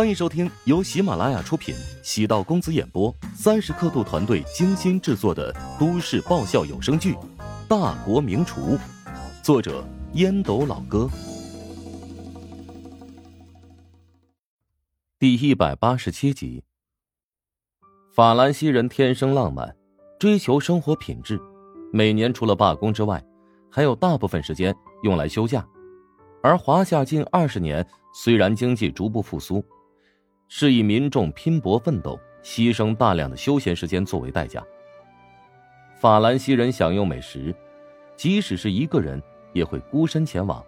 欢迎收听由喜马拉雅出品、喜道公子演播、三十刻度团队精心制作的都市爆笑有声剧《大国名厨》，作者烟斗老哥，第一百八十七集。法兰西人天生浪漫，追求生活品质，每年除了罢工之外，还有大部分时间用来休假。而华夏近二十年虽然经济逐步复苏，是以民众拼搏奋斗、牺牲大量的休闲时间作为代价。法兰西人享用美食，即使是一个人，也会孤身前往，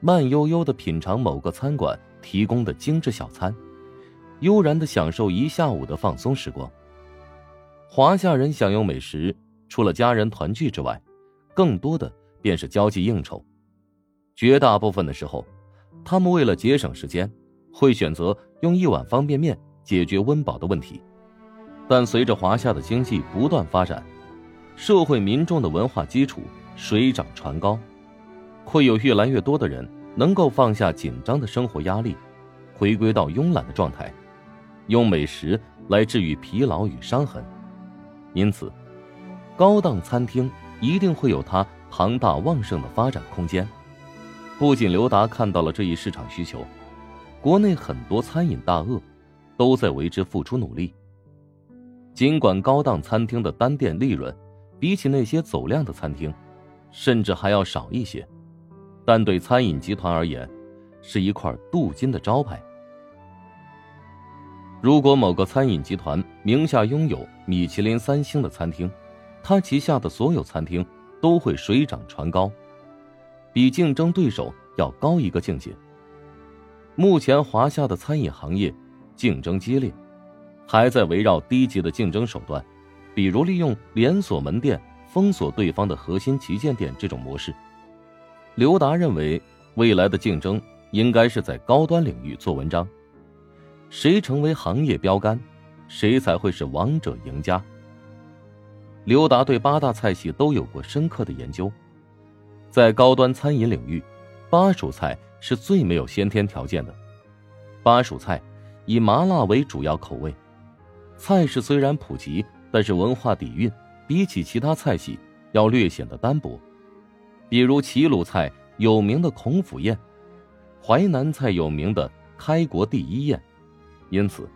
慢悠悠的品尝某个餐馆提供的精致小餐，悠然的享受一下午的放松时光。华夏人享用美食，除了家人团聚之外，更多的便是交际应酬。绝大部分的时候，他们为了节省时间，会选择用一碗方便面解决温饱的问题。但随着华夏的经济不断发展，社会民众的文化基础水涨船高，会有越来越多的人能够放下紧张的生活压力，回归到慵懒的状态，用美食来治愈疲劳与伤痕。因此，高档餐厅一定会有它庞大旺盛的发展空间。不仅刘达看到了这一市场需求，国内很多餐饮大鳄都在为之付出努力。尽管高档餐厅的单店利润比起那些走量的餐厅，甚至还要少一些，但对餐饮集团而言，是一块镀金的招牌。如果某个餐饮集团名下拥有米其林三星的餐厅，他旗下的所有餐厅都会水涨船高。比竞争对手要高一个境界。目前华夏的餐饮行业竞争激烈，还在围绕低级的竞争手段，比如利用连锁门店封锁对方的核心旗舰店这种模式。刘达认为，未来的竞争应该是在高端领域做文章，谁成为行业标杆，谁才会是王者赢家。刘达对八大菜系都有过深刻的研究。在高端餐饮领域，巴蜀菜是最没有先天条件的。巴蜀菜以麻辣为主要口味，菜式虽然普及，但是文化底蕴比起其他菜系要略显得单薄。比如齐鲁菜有名的孔府宴，淮南菜有名的开国第一宴，因此，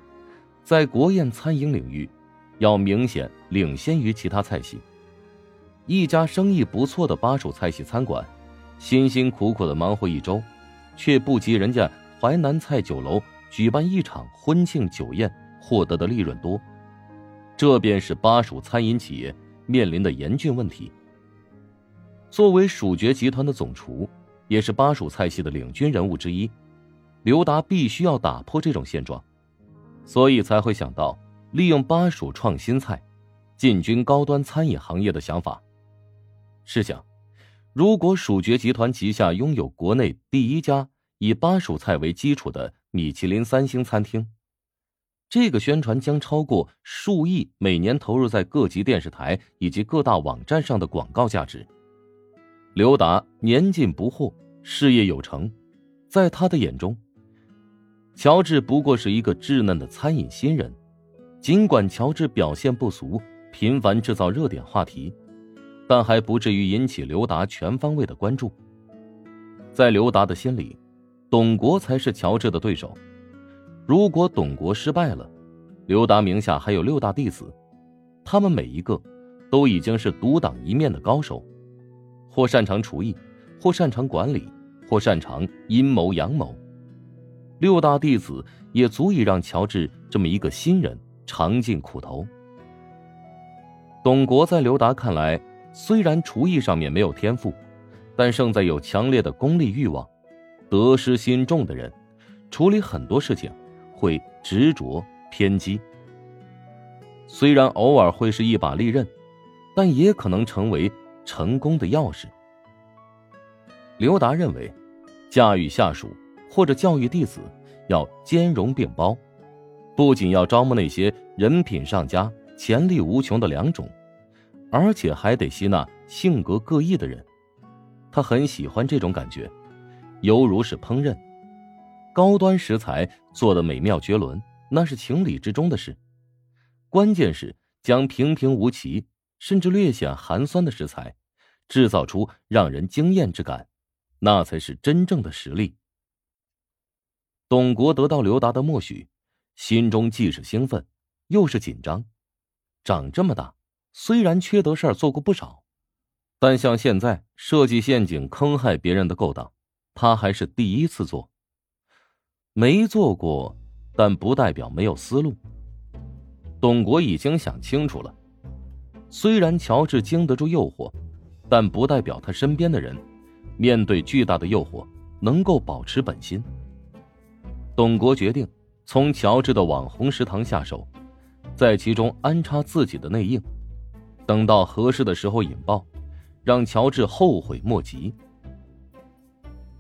在国宴餐饮领域，要明显领先于其他菜系。一家生意不错的巴蜀菜系餐馆，辛辛苦苦的忙活一周，却不及人家淮南菜酒楼举办一场婚庆酒宴获得的利润多。这便是巴蜀餐饮企业面临的严峻问题。作为蜀爵集团的总厨，也是巴蜀菜系的领军人物之一，刘达必须要打破这种现状，所以才会想到利用巴蜀创新菜，进军高端餐饮行业的想法。试想，如果蜀爵集团旗下拥有国内第一家以巴蜀菜为基础的米其林三星餐厅，这个宣传将超过数亿每年投入在各级电视台以及各大网站上的广告价值。刘达年近不惑，事业有成，在他的眼中，乔治不过是一个稚嫩的餐饮新人。尽管乔治表现不俗，频繁制造热点话题。但还不至于引起刘达全方位的关注。在刘达的心里，董国才是乔治的对手。如果董国失败了，刘达名下还有六大弟子，他们每一个都已经是独当一面的高手，或擅长厨艺，或擅长管理，或擅长阴谋阳谋。六大弟子也足以让乔治这么一个新人尝尽苦头。董国在刘达看来。虽然厨艺上面没有天赋，但胜在有强烈的功利欲望。得失心重的人，处理很多事情会执着偏激。虽然偶尔会是一把利刃，但也可能成为成功的钥匙。刘达认为，驾驭下属或者教育弟子要兼容并包，不仅要招募那些人品上佳、潜力无穷的良种。而且还得吸纳性格各异的人，他很喜欢这种感觉，犹如是烹饪。高端食材做的美妙绝伦，那是情理之中的事。关键是将平平无奇，甚至略显寒酸的食材，制造出让人惊艳之感，那才是真正的实力。董国得到刘达的默许，心中既是兴奋，又是紧张。长这么大，虽然缺德事儿做过不少，但像现在设计陷阱坑害别人的勾当，他还是第一次做。没做过，但不代表没有思路。董国已经想清楚了，虽然乔治经得住诱惑，但不代表他身边的人面对巨大的诱惑能够保持本心。董国决定从乔治的网红食堂下手，在其中安插自己的内应，等到合适的时候引爆，让乔治后悔莫及。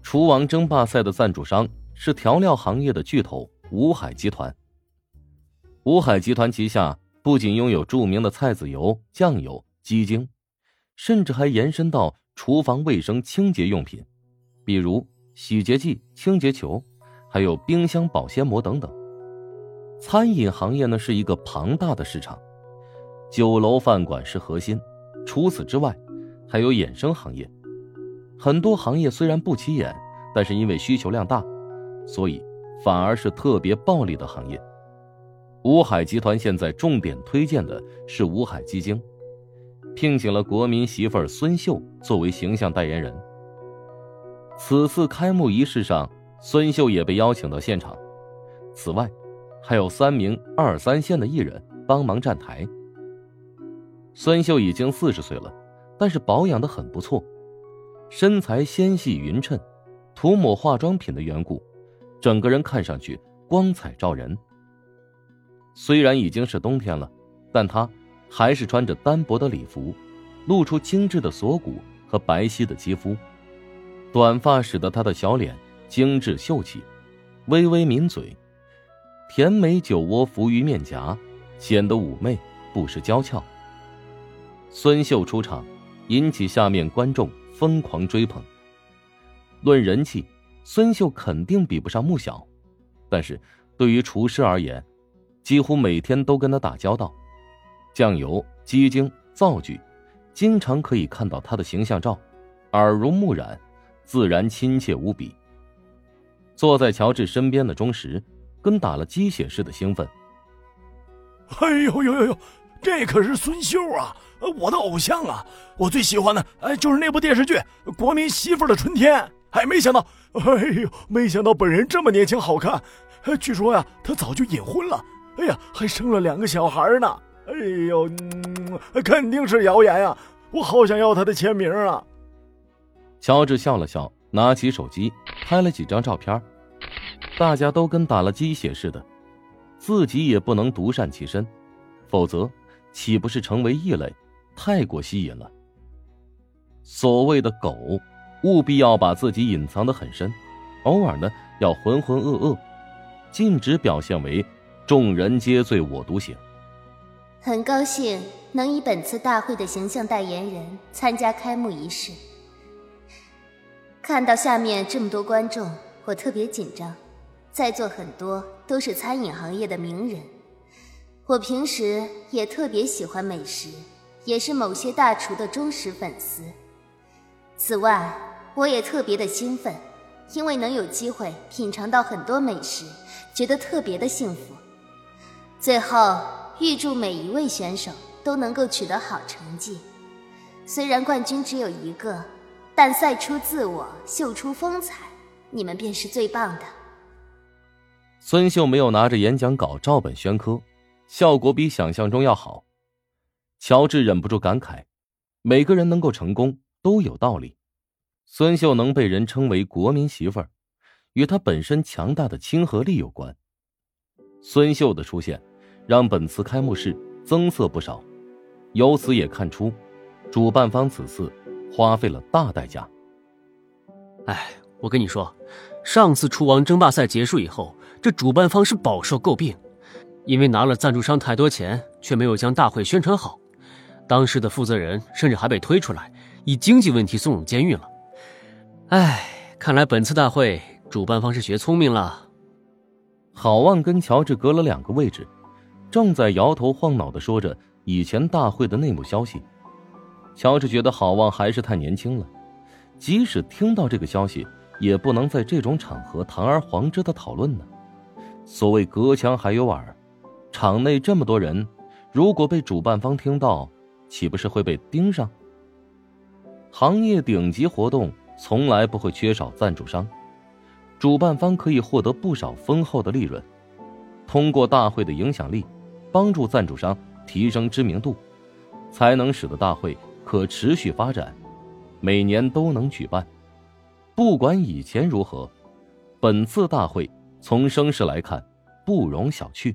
厨王争霸赛的赞助商是调料行业的巨头五海集团。五海集团旗下不仅拥有著名的菜籽油、酱油、鸡精，甚至还延伸到厨房卫生清洁用品，比如洗洁剂、清洁球，还有冰箱保鲜膜等等。餐饮行业呢是一个庞大的市场，酒楼饭馆是核心，除此之外，还有衍生行业。很多行业虽然不起眼，但是因为需求量大，所以反而是特别暴利的行业。五海集团现在重点推荐的是五海基金，聘请了国民媳妇儿孙秀作为形象代言人。此次开幕仪式上，孙秀也被邀请到现场。此外，还有三名二三线的艺人帮忙站台。孙秀已经四十岁了，但是保养的很不错，身材纤细匀称，涂抹化妆品的缘故，整个人看上去光彩照人。虽然已经是冬天了，但她还是穿着单薄的礼服，露出精致的锁骨和白皙的肌肤。短发使得她的小脸精致秀气，微微抿嘴，甜美酒窝浮于面颊，显得妩媚不失娇俏。孙秀出场，引起下面观众疯狂追捧。论人气，孙秀肯定比不上穆小，但是对于厨师而言，几乎每天都跟他打交道，酱油、鸡精、灶具，经常可以看到他的形象照，耳濡目染，自然亲切无比。坐在乔治身边的钟石，跟打了鸡血似的兴奋。哎呦呦呦呦，这可是孙秀啊，我的偶像啊！我最喜欢的哎就是那部电视剧《国民媳妇的春天》。哎，没想到，哎呦，没想到本人这么年轻好看。据说呀，他早就隐婚了。哎呀，还生了两个小孩呢！哎呦，肯定是谣言呀！我好想要他的签名啊！乔治笑了笑，拿起手机拍了几张照片。大家都跟打了鸡血似的，自己也不能独善其身，否则岂不是成为异类？太过吸引了。所谓的狗，务必要把自己隐藏的很深，偶尔呢要浑浑噩噩，禁止表现为。众人皆醉我独醒。很高兴能以本次大会的形象代言人参加开幕仪式。看到下面这么多观众，我特别紧张。在座很多都是餐饮行业的名人，我平时也特别喜欢美食，也是某些大厨的忠实粉丝。此外，我也特别的兴奋，因为能有机会品尝到很多美食，觉得特别的幸福。最后，预祝每一位选手都能够取得好成绩。虽然冠军只有一个，但赛出自我，秀出风采，你们便是最棒的。孙秀没有拿着演讲稿照本宣科，效果比想象中要好。乔治忍不住感慨：每个人能够成功都有道理。孙秀能被人称为国民媳妇儿，与她本身强大的亲和力有关。孙秀的出现。让本次开幕式增色不少，由此也看出，主办方此次花费了大代价。哎，我跟你说，上次厨王争霸赛结束以后，这主办方是饱受诟病，因为拿了赞助商太多钱，却没有将大会宣传好。当时的负责人甚至还被推出来，以经济问题送入监狱了。哎，看来本次大会主办方是学聪明了。郝望跟乔治隔了两个位置，正在摇头晃脑的说着以前大会的内幕消息。乔治觉得郝望还是太年轻了，即使听到这个消息，也不能在这种场合堂而皇之的讨论呢。所谓隔墙还有耳，场内这么多人，如果被主办方听到，岂不是会被盯上？行业顶级活动从来不会缺少赞助商，主办方可以获得不少丰厚的利润，通过大会的影响力，帮助赞助商提升知名度，才能使得大会。可持续发展，每年都能举办。不管以前如何，本次大会从声势来看不容小觑。